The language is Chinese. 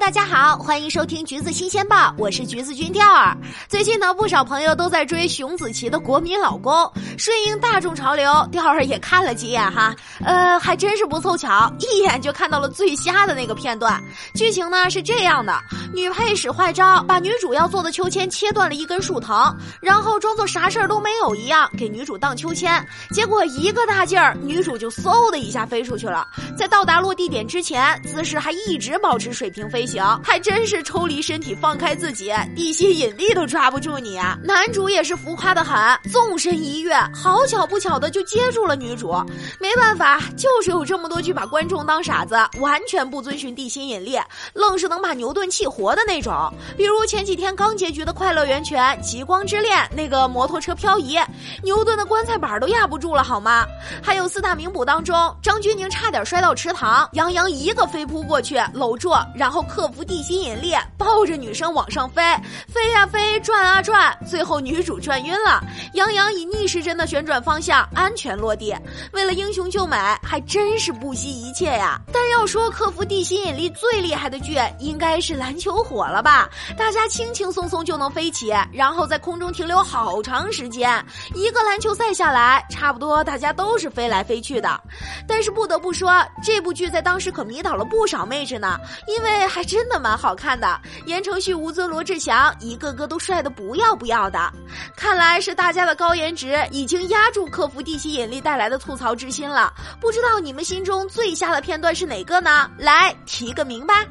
大家好，欢迎收听橘子新鲜报，我是橘子君钓儿。最近呢，不少朋友都在追熊梓淇的国民老公，顺应大众潮流，钓儿也看了几眼哈，呃，还真是不凑巧，一眼就看到了最瞎的那个片段。剧情呢是这样的：女配使坏招，把女主要做的秋千切断了一根树藤，然后装作啥事儿都没有一样给女主荡秋千，结果一个大劲儿，女主就嗖的一下飞出去了。在到达落地点之前，姿势还一直保持水平。飞行行还真是抽离身体，放开自己，地心引力都抓不住你啊！男主也是浮夸的很，纵身一跃，好巧不巧的就接住了女主。没办法，就是有这么多剧把观众当傻子，完全不遵循地心引力，愣是能把牛顿气活的那种。比如前几天刚结局的《快乐源泉》《极光之恋》，那个摩托车漂移，牛顿的棺材板都压不住了好吗？还有四大名捕当中，张钧甯差点摔到池塘，杨洋一个飞扑过去搂住，然后磕。克服地心引力，抱着女生往上飞，飞呀飞，转啊转，最后女主转晕了。杨洋以逆时针的旋转方向安全落地。为了英雄救美，还真是不惜一切呀！但要说克服地心引力最厉害的剧，应该是篮球火了吧？大家轻轻松松就能飞起，然后在空中停留好长时间。一个篮球赛下来，差不多大家都是飞来飞去的。但是不得不说，这部剧在当时可迷倒了不少妹纸呢，因为。还还真的蛮好看的，言承旭、吴尊、罗志祥一个个都帅的不要不要的，看来是大家的高颜值已经压住克服地心引力带来的吐槽之心了。不知道你们心中最瞎的片段是哪个呢？来提个名吧。